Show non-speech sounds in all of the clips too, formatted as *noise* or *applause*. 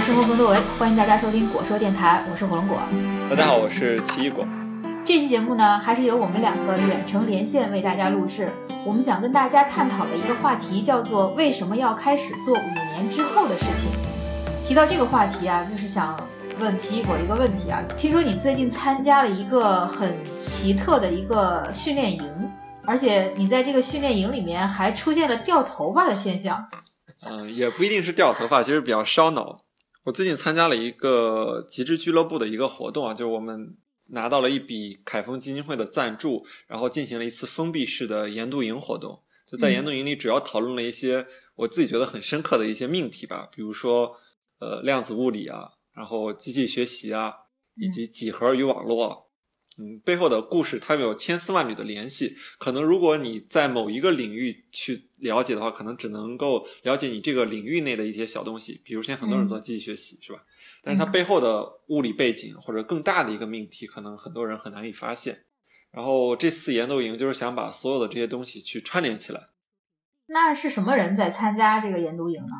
生活更多维，欢迎大家收听果说电台，我是火龙果。大家好，我是奇异果。这期节目呢，还是由我们两个远程连线为大家录制。我们想跟大家探讨的一个话题叫做为什么要开始做五年之后的事情。提到这个话题啊，就是想问奇异果一个问题啊，听说你最近参加了一个很奇特的一个训练营，而且你在这个训练营里面还出现了掉头发的现象。嗯，也不一定是掉头发，其实比较烧脑。我最近参加了一个极致俱乐部的一个活动啊，就是我们拿到了一笔凯丰基金会的赞助，然后进行了一次封闭式的研读营活动。就在研读营里，主要讨论了一些我自己觉得很深刻的一些命题吧，比如说呃量子物理啊，然后机器学习啊，以及几何与网络。嗯，背后的故事它们有千丝万缕的联系。可能如果你在某一个领域去了解的话，可能只能够了解你这个领域内的一些小东西。比如现在很多人做机器学习，是吧？但是它背后的物理背景或者更大的一个命题，可能很多人很难以发现。然后这次研读营就是想把所有的这些东西去串联起来。那是什么人在参加这个研读营呢？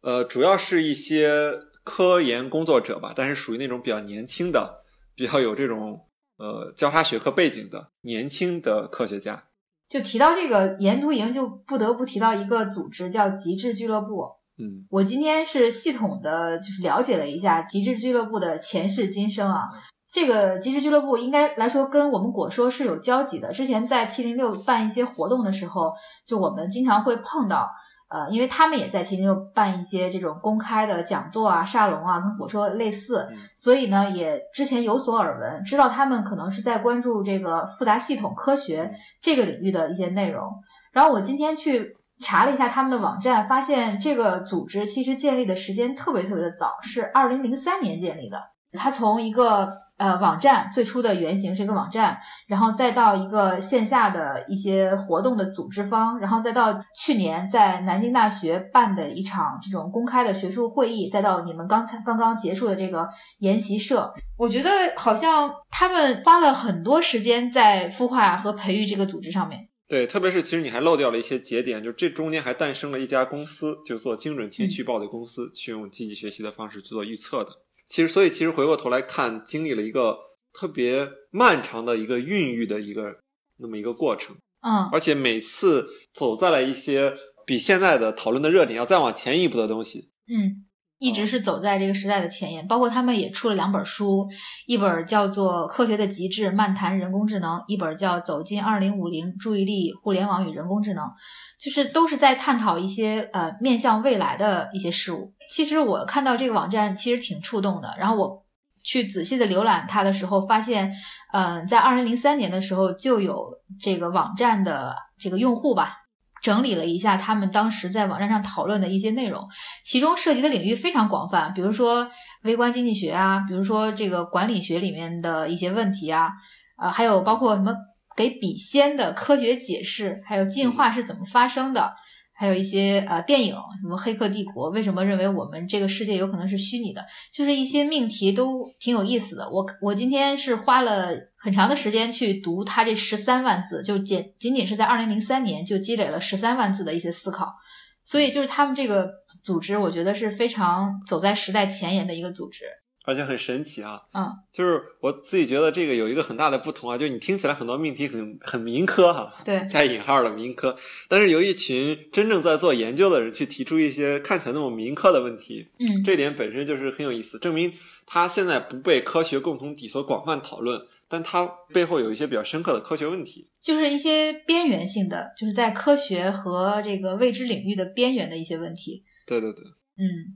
呃，主要是一些科研工作者吧，但是属于那种比较年轻的，比较有这种。呃，交叉学科背景的年轻的科学家，就提到这个研读营，就不得不提到一个组织，叫极致俱乐部。嗯，我今天是系统的，就是了解了一下极致俱乐部的前世今生啊。这个极致俱乐部应该来说跟我们果说是有交集的。之前在七零六办一些活动的时候，就我们经常会碰到。呃，因为他们也在其中办一些这种公开的讲座啊、沙龙啊，跟火车类似，所以呢，也之前有所耳闻，知道他们可能是在关注这个复杂系统科学这个领域的一些内容。然后我今天去查了一下他们的网站，发现这个组织其实建立的时间特别特别的早，是二零零三年建立的。它从一个呃网站最初的原型是一个网站，然后再到一个线下的一些活动的组织方，然后再到去年在南京大学办的一场这种公开的学术会议，再到你们刚才刚刚结束的这个研习社，我觉得好像他们花了很多时间在孵化和培育这个组织上面。对，特别是其实你还漏掉了一些节点，就这中间还诞生了一家公司，就做精准天气预报的公司，去用机器学习的方式去做预测的。其实，所以其实回过头来看，经历了一个特别漫长的一个孕育的一个那么一个过程，嗯，而且每次走在了一些比现在的讨论的热点要再往前一步的东西，嗯。一直是走在这个时代的前沿，包括他们也出了两本书，一本叫做《科学的极致：漫谈人工智能》，一本叫《走进二零五零：注意力、互联网与人工智能》，就是都是在探讨一些呃面向未来的一些事物。其实我看到这个网站其实挺触动的，然后我去仔细的浏览它的时候，发现，嗯，在二零零三年的时候就有这个网站的这个用户吧。整理了一下他们当时在网站上讨论的一些内容，其中涉及的领域非常广泛，比如说微观经济学啊，比如说这个管理学里面的一些问题啊，呃，还有包括什么给笔仙的科学解释，还有进化是怎么发生的。还有一些呃电影，什么《黑客帝国》，为什么认为我们这个世界有可能是虚拟的？就是一些命题都挺有意思的。我我今天是花了很长的时间去读它这十三万字，就仅仅仅是在二零零三年就积累了十三万字的一些思考。所以就是他们这个组织，我觉得是非常走在时代前沿的一个组织。而且很神奇啊，嗯，就是我自己觉得这个有一个很大的不同啊，就是你听起来很多命题很很民科哈，对，加引号的民科，但是由一群真正在做研究的人去提出一些看起来那么民科的问题，嗯，这点本身就是很有意思，证明它现在不被科学共同体所广泛讨论，但它背后有一些比较深刻的科学问题，就是一些边缘性的，就是在科学和这个未知领域的边缘的一些问题。对对对，嗯，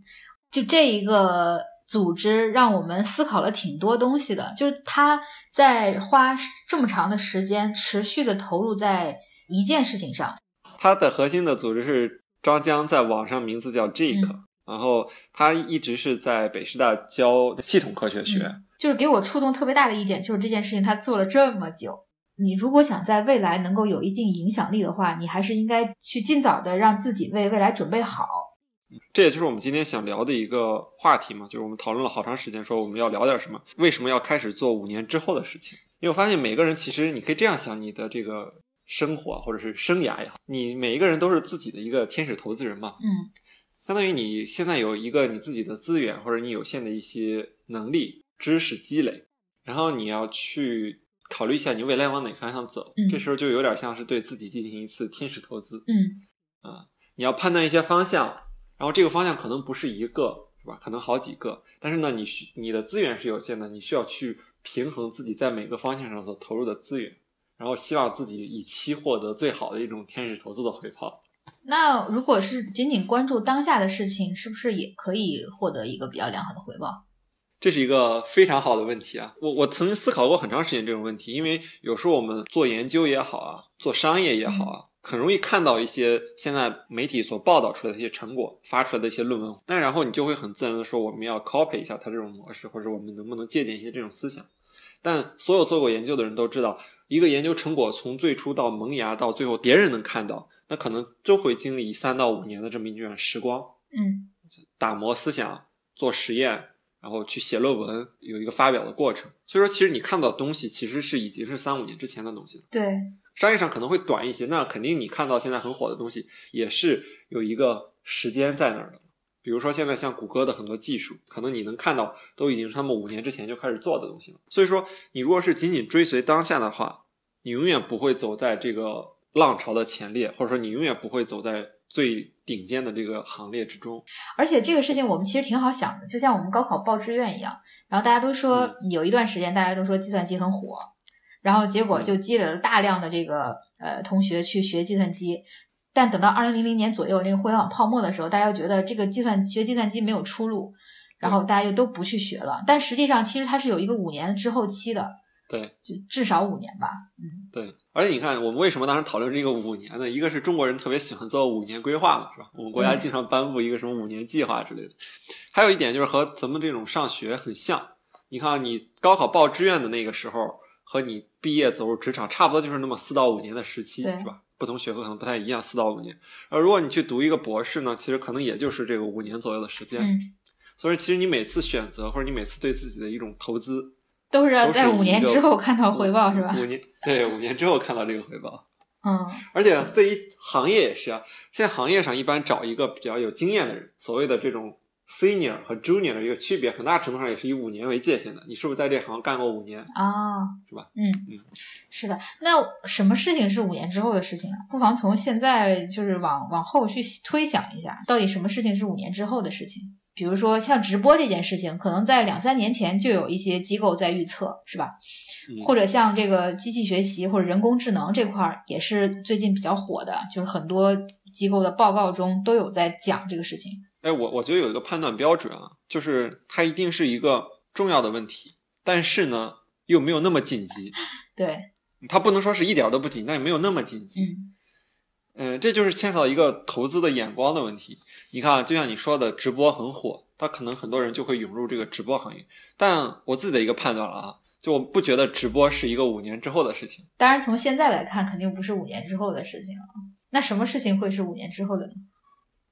就这一个。组织让我们思考了挺多东西的，就是他在花这么长的时间持续的投入在一件事情上。他的核心的组织是张江，在网上名字叫 Jake，然后他一直是在北师大教系统科学学。就是给我触动特别大的一点，就是这件事情他做了这么久。你如果想在未来能够有一定影响力的话，你还是应该去尽早的让自己为未来准备好。这也就是我们今天想聊的一个话题嘛，就是我们讨论了好长时间，说我们要聊点什么，为什么要开始做五年之后的事情？因为我发现每个人其实你可以这样想，你的这个生活或者是生涯也好，你每一个人都是自己的一个天使投资人嘛。嗯。相当于你现在有一个你自己的资源，或者你有限的一些能力、知识积累，然后你要去考虑一下你未来往哪个方向走。嗯这时候就有点像是对自己进行一次天使投资。嗯啊你要判断一些方向，然后这个方向可能不是一个，是吧？可能好几个，但是呢，你需你的资源是有限的，你需要去平衡自己在每个方向上所投入的资源，然后希望自己以期获得最好的一种天使投资的回报。*laughs* 那如果是仅仅关注当下的事情，是不是也可以获得一个比较良好的回报？这是一个非常好的问题啊！我我曾经思考过很长时间这种问题，因为有时候我们做研究也好啊，做商业也好啊，很容易看到一些现在媒体所报道出来的一些成果，发出来的一些论文，那然后你就会很自然的说，我们要 copy 一下它这种模式，或者我们能不能借鉴一些这种思想？但所有做过研究的人都知道，一个研究成果从最初到萌芽到最后别人能看到，那可能都会经历三到五年的这么一段时光。嗯打磨思想、做实验，然后去写论文，有一个发表的过程。所以说，其实你看到的东西其实是已经是三五年之前的东西了。对，商业上可能会短一些，那肯定你看到现在很火的东西，也是有一个时间在那儿的。比如说现在像谷歌的很多技术，可能你能看到都已经是他们五年之前就开始做的东西了。所以说，你如果是仅仅追随当下的话，你永远不会走在这个浪潮的前列，或者说你永远不会走在最顶尖的这个行列之中。而且这个事情我们其实挺好想的，就像我们高考报志愿一样，然后大家都说有一段时间大家都说计算机很火，然后结果就积累了大量的这个呃同学去学计算机，但等到二零零零年左右那个互联网泡沫的时候，大家又觉得这个计算学计算机没有出路，然后大家又都不去学了。但实际上其实它是有一个五年滞后期的，对，就至少五年吧。嗯对，而且你看，我们为什么当时讨论这个五年呢？一个是中国人特别喜欢做五年规划嘛，是吧？我们国家嗯经常颁布一个什么五年计划之类的。还有一点就是和咱们这种上学很像，你看你高考报志愿的那个时候，和你毕业走入职场差不多，就是那么四到五年的时期，是吧？不同学科可能不太一样，四到五年。而如果你去读一个博士呢，其实可能也就是这个五年左右的时间。嗯，所以其实你每次选择或者你每次对自己的一种投资，都是要在五年之后看到回报，是吧？五年对，五年之后看到这个回报。嗯而且对于行业也是啊，现在行业上一般找一个比较有经验的人，所谓的这种 senior 和 junior 的一个区别，很大程度上也是以五年为界限的。你是不是在这行干过五年？啊，是吧？嗯嗯，是的。那什么事情是五年之后的事情呢？不妨从现在就是往往后去推想一下，到底什么事情是五年之后的事情？比如说像直播这件事情，可能在两三年前就有一些机构在预测，是吧？嗯或者像这个机器学习或者人工智能这块儿，也是最近比较火的，就是很多机构的报告中都有在讲这个事情。哎，我我觉得有一个判断标准啊，就是它一定是一个重要的问题，但是呢又没有那么紧急。*laughs* 对，它不能说是一点儿都不紧，但也没有那么紧急。嗯嗯，这就是牵扯到一个投资的眼光的问题。你看啊，就像你说的，直播很火，它可能很多人就会涌入这个直播行业。但我自己的一个判断了啊，就我不觉得直播是一个五年之后的事情。当然从现在来看，肯定不是五年之后的事情了。那什么事情会是五年之后的呢？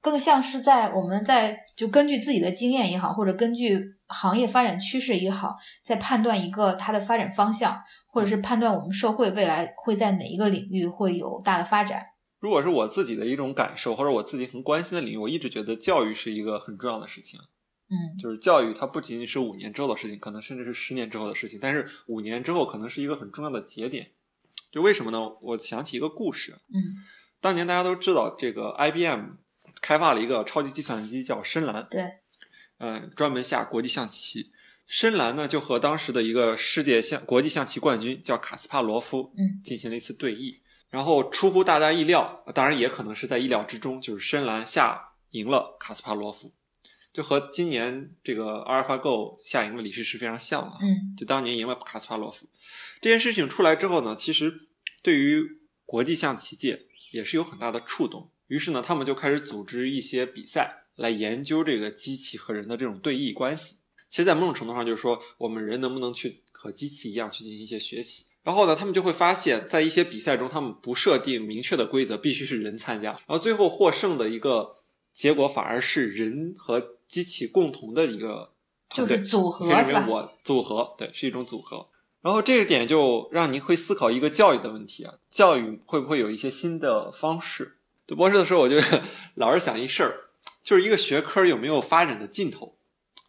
更像是在我们在就根据自己的经验也好，或者根据行业发展趋势也好，在判断一个它的发展方向，或者是判断我们社会未来会在哪一个领域会有大的发展。如果是我自己的一种感受，或者我自己很关心的领域，我一直觉得教育是一个很重要的事情。嗯就是教育它不仅仅是五年之后的事情，可能甚至是十年之后的事情，但是五年之后可能是一个很重要的节点。就为什么呢？我想起一个故事，嗯，当年大家都知道，这个 IBM 开发了一个超级计算机叫深蓝，对，嗯，专门下国际象棋。深蓝呢，就和当时的一个世界象国际象棋冠军叫卡斯帕罗夫，嗯，进行了一次对弈。然后出乎大家意料，当然也可能是在意料之中，就是深蓝下赢了卡斯帕罗夫，就和今年这个阿尔法 Go 下赢了李世石非常像啊。嗯就当年赢了卡斯帕罗夫这件事情出来之后呢，其实对于国际象棋界也是有很大的触动。于是呢，他们就开始组织一些比赛来研究这个机器和人的这种对弈关系。其实，在某种程度上，就是说我们人能不能去和机器一样去进行一些学习。然后呢，他们就会发现，在一些比赛中，他们不设定明确的规则，必须是人参加，然后最后获胜的一个结果反而是人和机器共同的一个。就是组合可以认为我组合，对，是一种组合。然后这个点就让你会思考一个教育的问题啊，教育会不会有一些新的方式？读博士的时候，我就 *laughs* 老是想一事儿，就是一个学科有没有发展的尽头，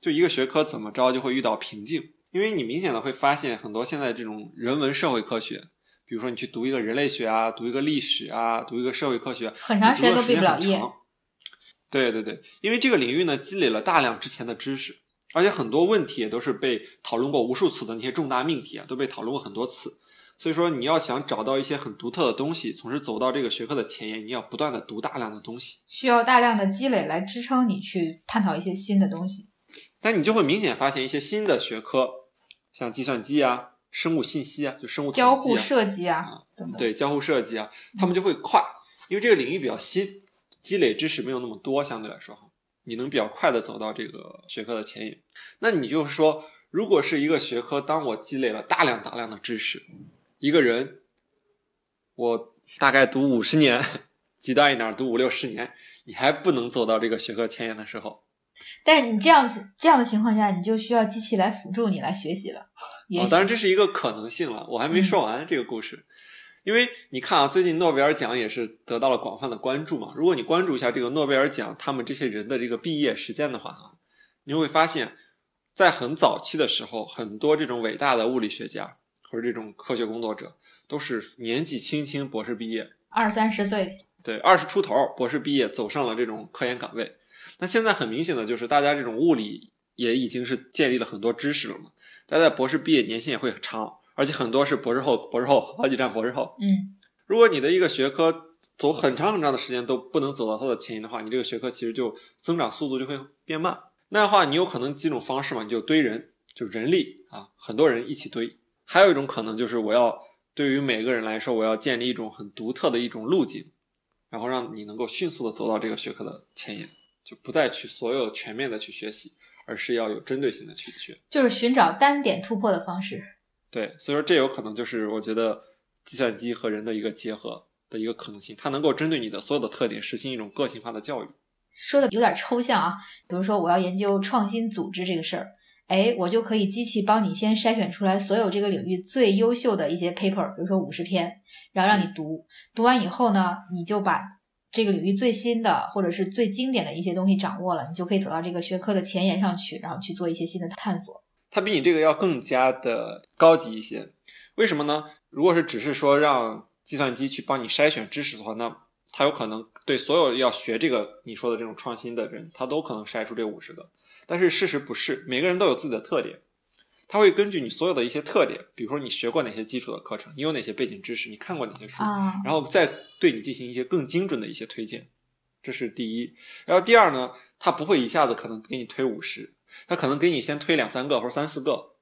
就一个学科怎么着就会遇到瓶颈。因为你明显的会发现很多现在这种人文社会科学，比如说你去读一个人类学啊，读一个历史啊，读一个社会科学，很长时间都毕不了业。对对对，因为这个领域呢积累了大量之前的知识，而且很多问题也都是被讨论过无数次的那些重大命题啊，都被讨论过很多次。所以说，你要想找到一些很独特的东西，从而走到这个学科的前沿，你要不断的读大量的东西，需要大量的积累来支撑你去探讨一些新的东西。但你就会明显发现一些新的学科。像计算机啊、生物信息啊，就生物交互设计啊，对交互设计啊，他们就会快，因为这个领域比较新，积累知识没有那么多，相对来说哈，你能比较快的走到这个学科的前沿。那你就是说，如果是一个学科，当我积累了大量大量的知识，一个人，我大概读五十年，极端一点读五六十年，你还不能走到这个学科前沿的时候。但是你这样这样的情况下，你就需要机器来辅助你来学习了。哦，当然这是一个可能性了，我还没说完这个故事。因为你看啊，最近诺贝尔奖也是得到了广泛的关注嘛。如果你关注一下这个诺贝尔奖他们这些人的这个毕业时间的话啊，你会发现，在很早期的时候，很多这种伟大的物理学家或者这种科学工作者都是年纪轻轻博士毕业，二三十岁，对，二十出头博士毕业走上了这种科研岗位。那现在很明显的就是，大家这种物理也已经是建立了很多知识了嘛。大家博士毕业年限也会很长，而且很多是博士后，博士后好几站博士后。嗯，如果你的一个学科走很长很长的时间都不能走到它的前沿的话，你这个学科其实就增长速度就会变慢。那样的话，你有可能几种方式嘛，你就堆人，就人力啊，很多人一起堆。还有一种可能就是我要对于每个人来说，我要建立一种很独特的一种路径，然后让你能够迅速的走到这个学科的前沿。就不再去所有全面的去学习，而是要有针对性的去学，就是寻找单点突破的方式。对，所以说这有可能就是我觉得计算机和人的一个结合的一个可能性，它能够针对你的所有的特点实行一种个性化的教育。说的有点抽象啊，比如说我要研究创新组织这个事儿，哎，我就可以机器帮你先筛选出来所有这个领域最优秀的一些 paper，比如说五十篇，然后让你读，读完以后呢，你就把。这个领域最新的或者是最经典的一些东西掌握了，你就可以走到这个学科的前沿上去，然后去做一些新的探索。它比你这个要更加的高级一些，为什么呢？如果是只是说让计算机去帮你筛选知识的话，那它有可能对所有要学这个你说的这种创新的人，他都可能筛出这五十个。但是事实不是，每个人都有自己的特点。他会根据你所有的一些特点，比如说你学过哪些基础的课程，你有哪些背景知识，你看过哪些书，然后再对你进行一些更精准的一些推荐，这是第一。然后第二呢，他不会一下子可能给你推五十，他可能给你先推两三个或者三四个，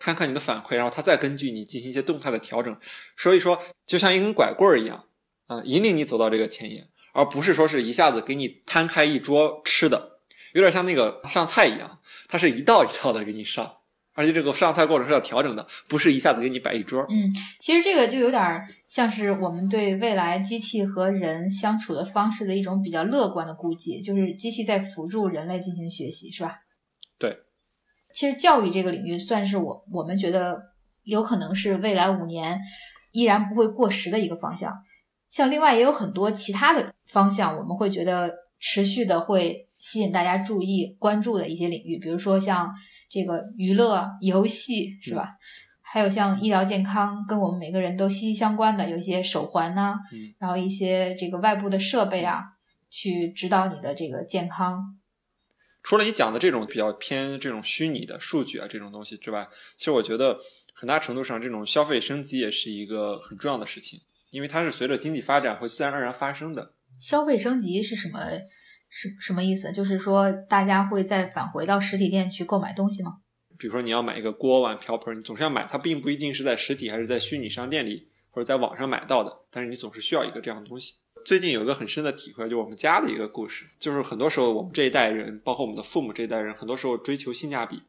看看你的反馈，然后他再根据你进行一些动态的调整。所以说，就像一根拐棍儿一样，啊，引领你走到这个前沿，而不是说是一下子给你摊开一桌吃的，有点像那个上菜一样，它是一道一道的给你上。而且这个上菜过程是要调整的，不是一下子给你摆一桌。嗯，其实这个就有点像是我们对未来机器和人相处的方式的一种比较乐观的估计，就是机器在辅助人类进行学习，是吧？对。其实教育这个领域算是我我们觉得有可能是未来五年依然不会过时的一个方向。像另外也有很多其他的方向，我们会觉得持续的会吸引大家注意关注的一些领域，比如说像。这个娱乐游戏是吧？还有像医疗健康，跟我们每个人都息息相关的，有一些手环呐，然后一些这个外部的设备啊，去指导你的这个健康。除了你讲的这种比较偏这种虚拟的数据啊这种东西之外，其实我觉得很大程度上这种消费升级也是一个很重要的事情，因为它是随着经济发展会自然而然发生的。消费升级是什么？什什么意思？就是说，大家会再返回到实体店去购买东西吗？比如说，你要买一个锅碗瓢盆，你总是要买，它并不一定是在实体还是在虚拟商店里或者在网上买到的，但是你总是需要一个这样的东西。最近有一个很深的体会，就我们家的一个故事，就是很多时候我们这一代人，包括我们的父母这一代人，很多时候追求性价比。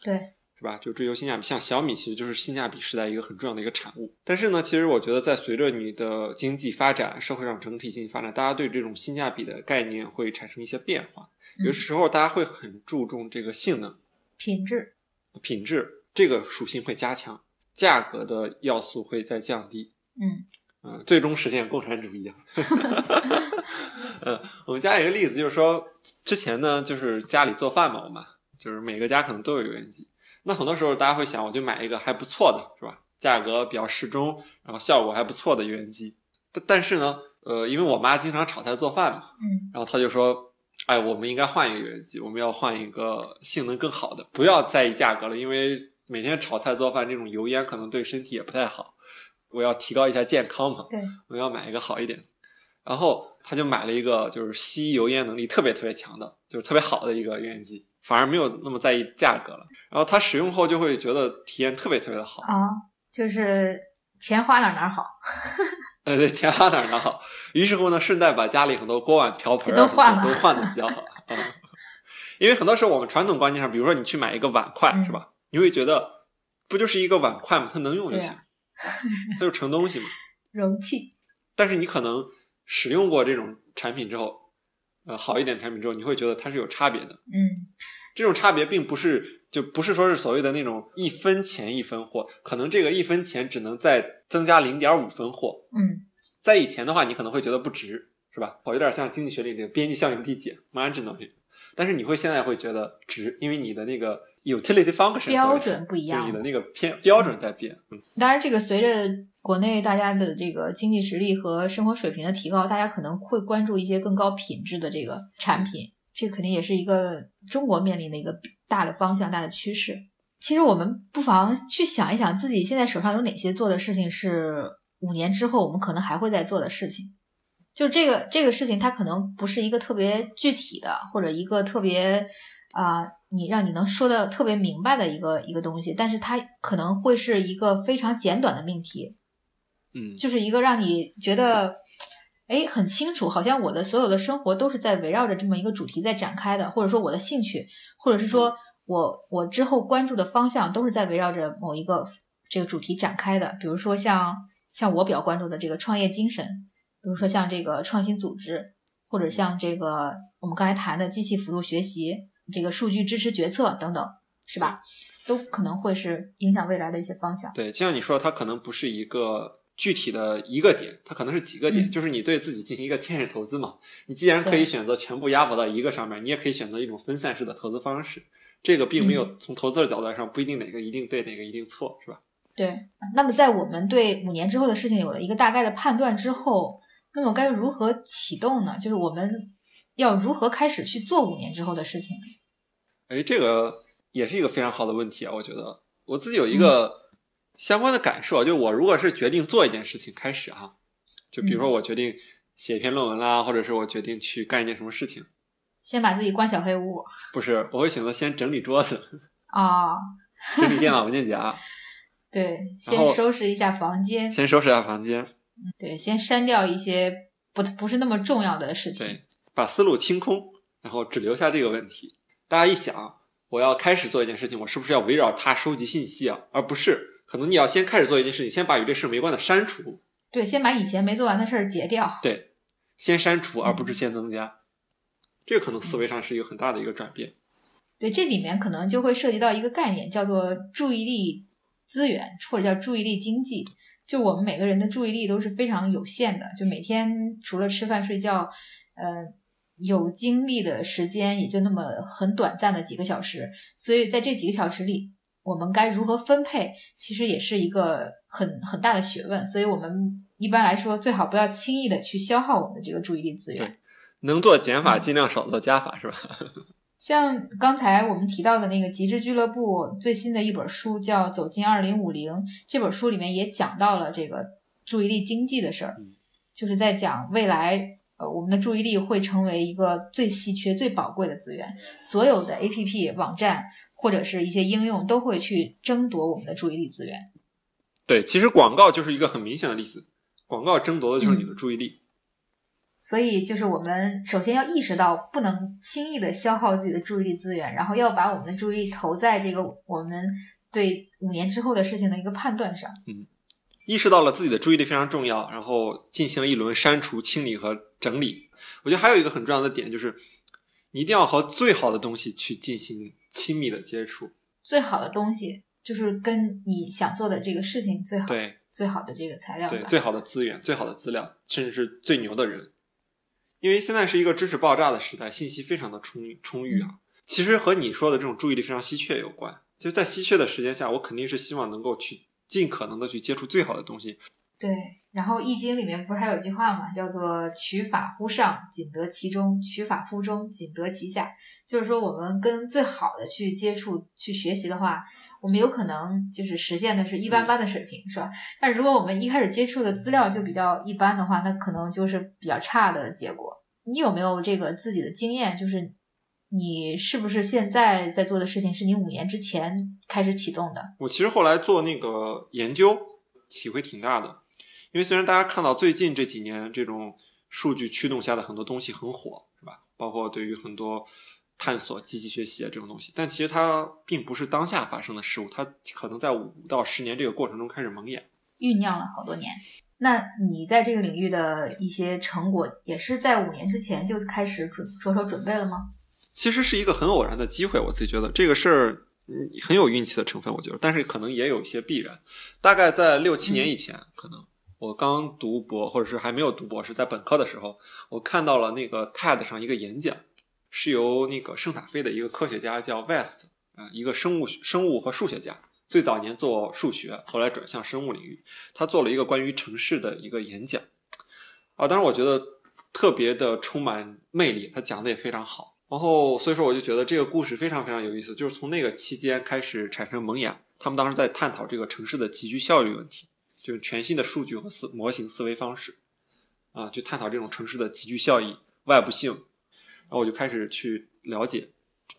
对。是吧？就追求性价比，像小米其实就是性价比时代一个很重要的一个产物。但是呢，其实我觉得在随着你的经济发展，社会上整体经济发展，大家对这种性价比的概念会产生一些变化。有时候大家会很注重这个性能、品质、品质这个属性会加强，价格的要素会在降低。嗯嗯，最终实现共产主义啊。*laughs* 嗯，我们家有一个例子，就是说之前呢，就是家里做饭嘛，我们就是每个家可能都有油烟机。那很多时候大家会想，我就买一个还不错的，是吧？价格比较适中，然后效果还不错的油烟机。但但是呢，呃，因为我妈经常炒菜做饭嘛，嗯，然后她就说，哎，我们应该换一个油烟机，我们要换一个性能更好的，不要在意价格了，因为每天炒菜做饭这种油烟可能对身体也不太好。我要提高一下健康嘛，对，我要买一个好一点。然后他就买了一个就是吸油烟能力特别特别强的，就是特别好的一个油烟机，反而没有那么在意价格了。然后他使用后就会觉得体验特别特别的好。啊，就是钱花哪儿哪儿好，呃，对，钱花哪儿哪儿好。于是乎呢，顺带把家里很多锅碗瓢盆就都换了都换的比较好。嗯，因为很多时候我们传统观念上，比如说你去买一个碗筷，嗯是吧？你会觉得不就是一个碗筷吗？它能用就行，啊它就盛东西嘛。*laughs* 容器，但是你可能使用过这种产品之后，呃，好一点产品之后，你会觉得它是有差别的。嗯这种差别并不是就不是说是所谓的那种一分钱一分货，可能这个一分钱只能再增加零点五分货。嗯，在以前的话，你可能会觉得不值，是吧？有点像经济学里这个边际效应递减 marginal，但是你会现在会觉得值，因为你的那个 utility function 标准不一样就你的那个偏标准在变。嗯，当然，这个随着国内大家的这个经济实力和生活水平的提高，大家可能会关注一些更高品质的这个产品，这肯定也是一个中国面临的一个大的方向、大的趋势。其实我们不妨去想一想，自己现在手上有哪些做的事情是五年之后我们可能还会再做的事情。就这个这个事情，它可能不是一个特别具体的，或者一个特别啊、你让你能说的特别明白的一个一个东西，但是它可能会是一个非常简短的命题，嗯，就是一个让你觉得，哎，很清楚，好像我的所有的生活都是在围绕着这么一个主题在展开的，或者说我的兴趣，或者是说我我之后关注的方向都是在围绕着某一个这个主题展开的。比如说像像我比较关注的这个创业精神，比如说像这个创新组织，或者像这个我们刚才谈的机器辅助学习、这个数据支持决策等等，是吧？都可能会是影响未来的一些方向。对，就像你说，它可能不是一个具体的一个点，它可能是几个点，嗯就是你对自己进行一个天使投资嘛。你既然可以选择全部押宝到一个上面，你也可以选择一种分散式的投资方式。这个并没嗯有从投资的角度上不一定哪个一定对，哪个一定错，是吧？对，那么在我们对五年之后的事情有了一个大概的判断之后，那么该如何启动呢？就是我们要如何开始去做五年之后的事情呢？哎，这个也是一个非常好的问题啊！我觉得我自己有一个相关的感受啊，就是我如果是决定做一件事情开始啊，就比如说我决定写一篇论文啦，或者是我决定去干一件什么事情，先把自己关小黑屋不是，我会选择先整理桌子，啊，*laughs* 整理电脑文件夹，*laughs* 对，先收拾一下房间，先收拾一下房间，对，先删掉一些不不是那么重要的事情。对，把思路清空，然后只留下这个问题。大家一想，我要开始做一件事情，我是不是要围绕它收集信息啊？而不是，可能你要先开始做一件事情，先把与这事没关的删除，对，先把以前没做完的事儿截掉。对，先删除，而嗯不是先增加。这个可能思维上是一个很大的一个转变。对，这里面可能就会涉及到一个概念，叫做注意力资源，或者叫注意力经济。就我们每个人的注意力都是非常有限的，就每天除了吃饭睡觉，呃，有精力的时间也就那么很短暂的几个小时。所以在这几个小时里，我们该如何分配，其实也是一个很很大的学问。所以我们一般来说，最好不要轻易的去消耗我们的这个注意力资源。能做减法，嗯尽量少做加法，是吧？*laughs* 像刚才我们提到的那个极致俱乐部最新的一本书叫《走进二零五零》，这本书里面也讲到了这个注意力经济的事儿嗯，就是在讲未来呃我们的注意力会成为一个最稀缺、最宝贵的资源，所有的 APP、网站或者是一些应用都会去争夺我们的注意力资源。对，其实广告就是一个很明显的例子，广告争夺的就是你的注意力。所以，就是我们首先要意识到，不能轻易的消耗自己的注意力资源，然后要把我们的注意力投在这个我们对五年之后的事情的一个判断上。嗯意识到了自己的注意力非常重要，然后进行了一轮删除、清理和整理。我觉得还有一个很重要的点就是，你一定要和最好的东西去进行亲密的接触。最好的东西就是跟你想做的这个事情最好对最好的这个材料对，最好的资源、最好的资料，甚至是最牛的人。因因为现在是一个知识爆炸的时代，信息非常的充充裕啊。其实和你说的这种注意力非常稀缺有关。就在稀缺的时间下，我肯定是希望能够去尽可能的去接触最好的东西。对，然后《易经》里面不是还有句话嘛，叫做“取法乎上，仅得其中；取法乎中，仅得其下”。就是说，我们跟最好的去接触、去学习的话，我们有可能就是实现的是一般般的水平，是吧？但如果我们一开始接触的资料就比较一般的话，那可能就是比较差的结果。你有没有这个自己的经验？就是你是不是现在在做的事情是你五年之前开始启动的？我其实后来做那个研究，体会挺大的。因为虽然大家看到最近这几年这种数据驱动下的很多东西很火，是吧？包括对于很多探索、积极学习啊这种东西，但其实它并不是当下发生的事物，它可能在五到十年这个过程中开始萌芽，酝酿了好多年。那你在这个领域的一些成果，也是在五年之前就开始准着手准备了吗？其实是一个很偶然的机会，我自己觉得这个事儿很有运气的成分，我觉得，但是可能也有一些必然。大概在六七年以前，可能。我刚读博，或者是还没有读博士，在本科的时候，我看到了那个 TED 上一个演讲，是由那个圣塔菲的一个科学家叫 West，啊，一个生物生物和数学家，最早年做数学，后来转向生物领域。他做了一个关于城市的一个演讲，啊，当然我觉得特别的充满魅力，他讲的也非常好。然后所以说我就觉得这个故事非常非常有意思，就是从那个期间开始产生萌芽。他们当时在探讨这个城市的集聚效率问题。就是全新的数据和思模型思维方式，啊，去探讨这种城市的集聚效益、外部性，然后我就开始去了解，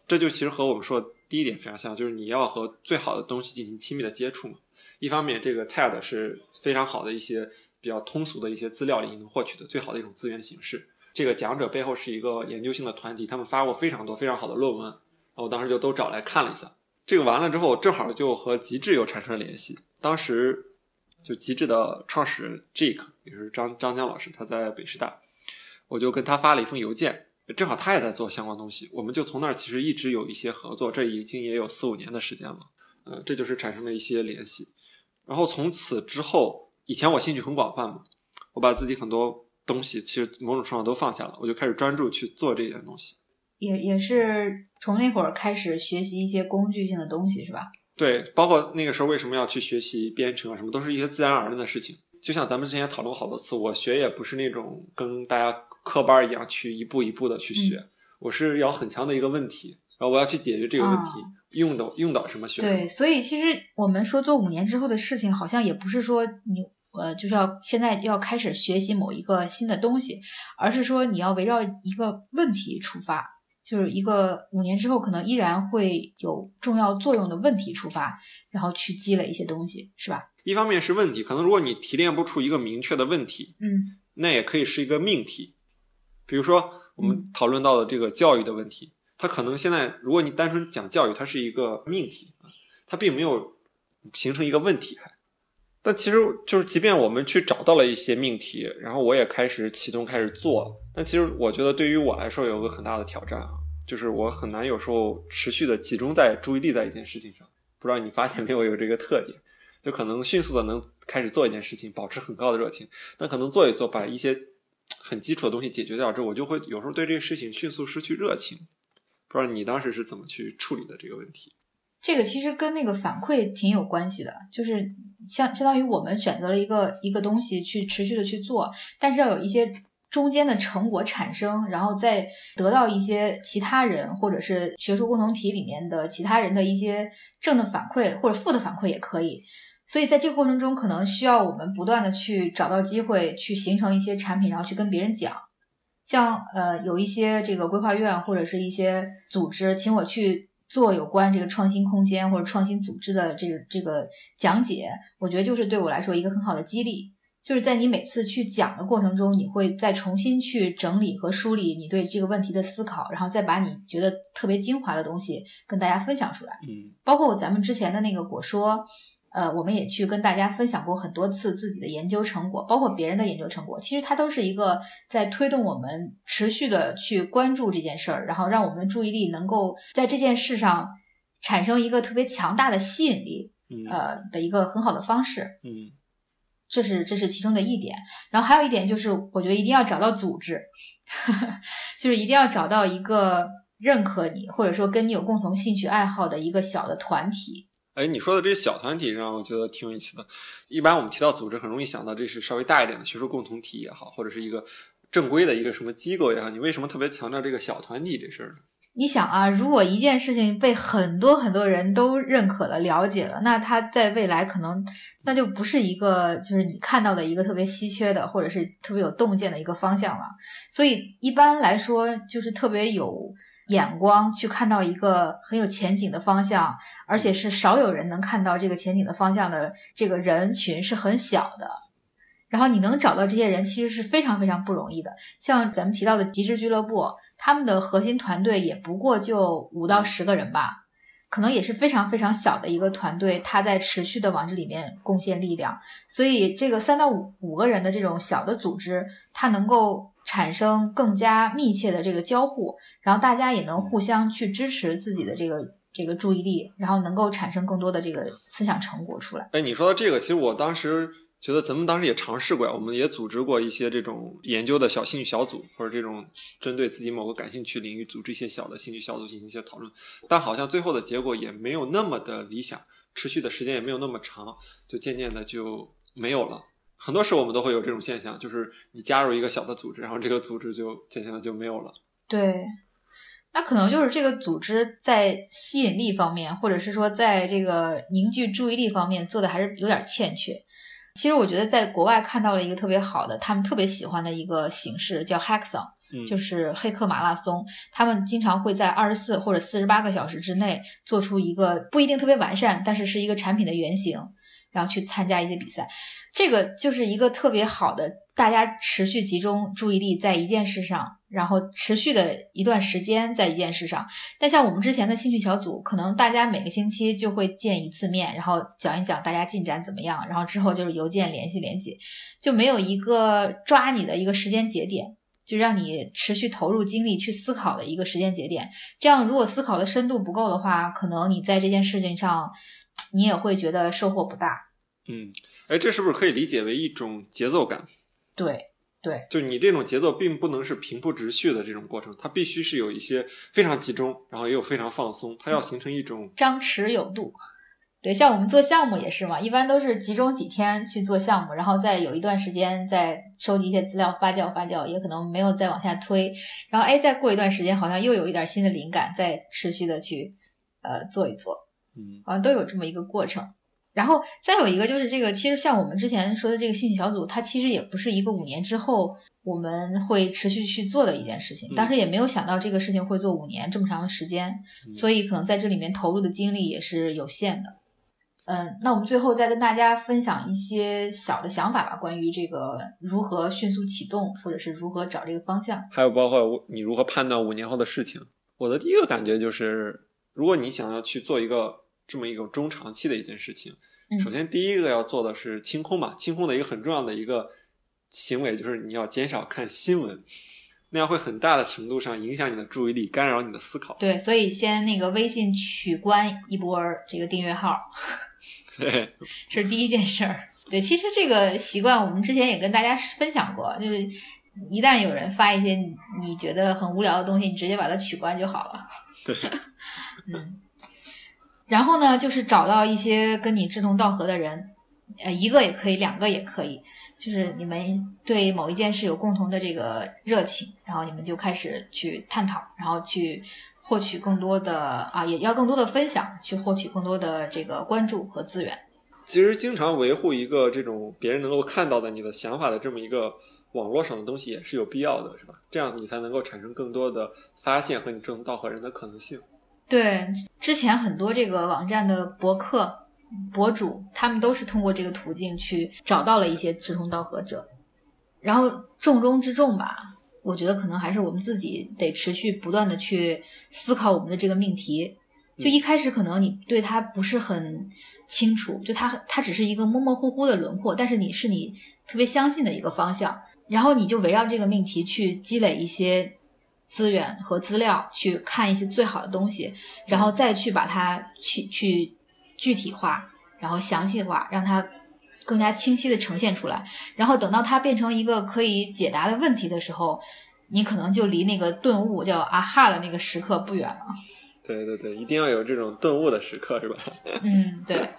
这就其实和我们说的第一点非常像，就是你要和最好的东西进行亲密的接触嘛。一方面，这个 TED 是非常好的一些比较通俗的一些资料里能获取的最好的一种资源形式。这个讲者背后是一个研究性的团体，他们发过非常多非常好的论文，然后我当时就都找来看了一下。这个完了之后，正好就和极致又产生了联系，当时。就极致的创始人 Jake 也是张张江老师，他在北师大，我就跟他发了一封邮件，正好他也在做相关东西，我们就从那儿其实一直有一些合作，这已经也有四五年的时间了，呃，这就是产生了一些联系。然后从此之后，以前我兴趣很广泛嘛，我把自己很多东西其实某种程度上都放下了，我就开始专注去做这件东西。也也是从那会儿开始学习一些工具性的东西，是吧？对，包括那个时候为什么要去学习编程啊，什么都是一些自然而然的事情。就像咱们之前讨论过好多次，我学也不是那种跟大家科班一样去一步一步的去学，我是要很强的一个问题，然后我要去解决这个问题，用到用到什么学。对，所以其实我们说做五年之后的事情，好像也不是说你呃就是要现在要开始学习某一个新的东西，而是说你要围绕一个问题出发。就是一个五年之后可能依然会有重要作用的问题出发，然后去积累一些东西，是吧？一方面是问题，可能如果你提炼不出一个明确的问题，嗯，那也可以是一个命题。比如说我们讨论到的这个教育的问题，它可能现在如果你单纯讲教育，它是一个命题它并没有形成一个问题还。但其实就是，即便我们去找到了一些命题，然后我也开始启动开始做，但其实我觉得对于我来说有个很大的挑战啊，就是我很难有时候持续的集中在注意力在一件事情上。不知道你发现没有，有这个特点，就可能迅速的能开始做一件事情，保持很高的热情，但可能做一做，把一些很基础的东西解决掉之后，我就会有时候对这个事情迅速失去热情。不知道你当时是怎么去处理的这个问题？这个其实跟那个反馈挺有关系的，就是相相当于我们选择了一个一个东西去持续的去做，但是要有一些中间的成果产生，然后再得到一些其他人或者是学术共同体里面的其他人的一些正的反馈或者负的反馈也可以。所以在这个过程中，可能需要我们不断的去找到机会，去形成一些产品，然后去跟别人讲。像呃有一些这个规划院或者是一些组织请我去。做有关这个创新空间或者创新组织的这个这个讲解，我觉得就是对我来说一个很好的激励。就是在你每次去讲的过程中，你会再重新去整理和梳理你对这个问题的思考，然后再把你觉得特别精华的东西跟大家分享出来。嗯，包括咱们之前的那个果说。呃，我们也去跟大家分享过很多次自己的研究成果，包括别人的研究成果。其实它都是一个在推动我们持续的去关注这件事儿，然后让我们的注意力能够在这件事上产生一个特别强大的吸引力，呃的一个很好的方式。嗯，这是这是其中的一点。然后还有一点就是，我觉得一定要找到组织，*laughs* 就是一定要找到一个认可你或者说跟你有共同兴趣爱好的一个小的团体。哎，你说的这些小团体让我觉得挺有意思的。一般我们提到组织，很容易想到这是稍微大一点的学术共同体也好，或者是一个正规的一个什么机构也好。你为什么特别强调这个小团体这事儿呢？你想啊，如果一件事情被很多很多人都认可了、了解了，那它在未来可能那就不是一个就是你看到的一个特别稀缺的，或者是特别有洞见的一个方向了。所以一般来说，就是特别有眼光去看到一个很有前景的方向，而且是少有人能看到这个前景的方向的这个人群是很小的。然后你能找到这些人，其实是非常非常不容易的。像咱们提到的极致俱乐部，他们的核心团队也不过就五到十个人吧，可能也是非常非常小的一个团队，他在持续的往这里面贡献力量。所以这个三到五五个人的这种小的组织，它能够产生更加密切的这个交互，然后大家也能互相去支持自己的这个这个注意力，然后能够产生更多的这个思想成果出来。哎，你说的这个，其实我当时。觉得咱们当时也尝试过呀，我们也组织过一些这种研究的小兴趣小组，或者这种针对自己某个感兴趣领域组织一些小的兴趣小组进行一些讨论，但好像最后的结果也没有那么的理想，持续的时间也没有那么长，就渐渐的就没有了。很多时候我们都会有这种现象，就是你加入一个小的组织，然后这个组织就渐渐的就没有了。对，那可能就是这个组织在吸引力方面，或者是说在这个凝聚注意力方面做的还是有点欠缺。其实我觉得在国外看到了一个特别好的，他们特别喜欢的一个形式叫 Hackathon，就是黑客马拉松。他们经常会在二十四或者四十八个小时之内做出一个不一定特别完善，但是是一个产品的原型，然后去参加一些比赛。这个就是一个特别好的，大家持续集中注意力在一件事上。然后持续的一段时间在一件事上，但像我们之前的兴趣小组，可能大家每个星期就会见一次面，然后讲一讲大家进展怎么样，然后之后就是邮件联系联系，就没有一个抓你的一个时间节点，就让你持续投入精力去思考的一个时间节点。这样如果思考的深度不够的话，可能你在这件事情上，你也会觉得收获不大。嗯，哎，这是不是可以理解为一种节奏感？对。对，就你这种节奏并不能是平铺直叙的这种过程，它必须是有一些非常集中，然后也有非常放松，它要形成一种张弛有度。对，像我们做项目也是嘛，一般都是集中几天去做项目，然后再有一段时间再收集一些资料发酵发酵，也可能没有再往下推，然后哎，再过一段时间好像又有一点新的灵感，再持续的去呃做一做，嗯，好像都有这么一个过程。然后再有一个就是这个，其实像我们之前说的这个兴趣小组，它其实也不是一个五年之后我们会持续去做的一件事情。当时也没有想到这个事情会做五年这么长的时间，所以可能在这里面投入的精力也是有限的。嗯，那我们最后再跟大家分享一些小的想法吧，关于这个如何迅速启动，或者是如何找这个方向，还有包括你如何判断五年后的事情。我的第一个感觉就是，如果你想要去做一个。这么一个中长期的一件事情，首先第一个要做的是清空嘛，清空的一个很重要的一个行为就是你要减少看新闻，那样会很大的程度上影响你的注意力，干扰你的思考。对，所以先那个微信取关一波这个订阅号，*laughs* 对，是第一件事儿。对，其实这个习惯我们之前也跟大家分享过，就是一旦有人发一些你觉得很无聊的东西，你直接把它取关就好了。对，*laughs* 嗯。然后呢，就是找到一些跟你志同道合的人，呃，一个也可以，两个也可以，就是你们对某一件事有共同的这个热情，然后你们就开始去探讨，然后去获取更多的啊，也要更多的分享，去获取更多的这个关注和资源。其实，经常维护一个这种别人能够看到的你的想法的这么一个网络上的东西，也是有必要的，是吧？这样你才能够产生更多的发现和你志同道合人的可能性。对，之前很多这个网站的博客博主，他们都是通过这个途径去找到了一些志同道合者。然后重中之重吧，我觉得可能还是我们自己得持续不断的去思考我们的这个命题。就一开始可能你对它不是很清楚，就它它只是一个模模糊糊的轮廓，但是你是你特别相信的一个方向，然后你就围绕这个命题去积累一些。资源和资料去看一些最好的东西，然后再去把它去去具体化，然后详细化，让它更加清晰的呈现出来。然后等到它变成一个可以解答的问题的时候，你可能就离那个顿悟叫啊哈的那个时刻不远了。对对对，一定要有这种顿悟的时刻，是吧？嗯，对。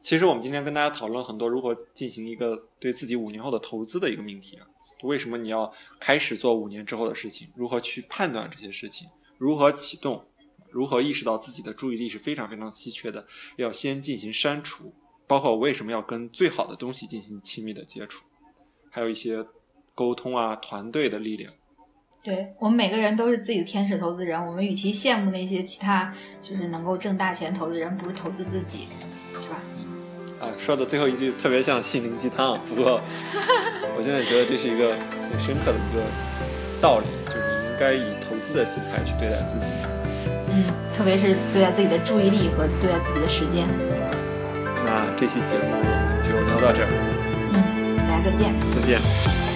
其实我们今天跟大家讨论很多如何进行一个对自己五年后的投资的一个命题啊。为什么你要开始做五年之后的事情？如何去判断这些事情？如何启动？如何意识到自己的注意力是非常非常稀缺的？要先进行删除。包括为什么要跟最好的东西进行亲密的接触？还有一些沟通啊，团队的力量。对我们每个人都是自己的天使投资人。我们与其羡慕那些其他就是能够挣大钱投资人，不如投资自己，啊，说的最后一句特别像心灵鸡汤，不过我现在觉得这是一个很深刻的一个道理，就是你应该以投资的心态去对待自己。嗯，特别是对待自己的注意力和对待自己的时间。那这期节目我们就聊到这儿。嗯，大家再见。再见。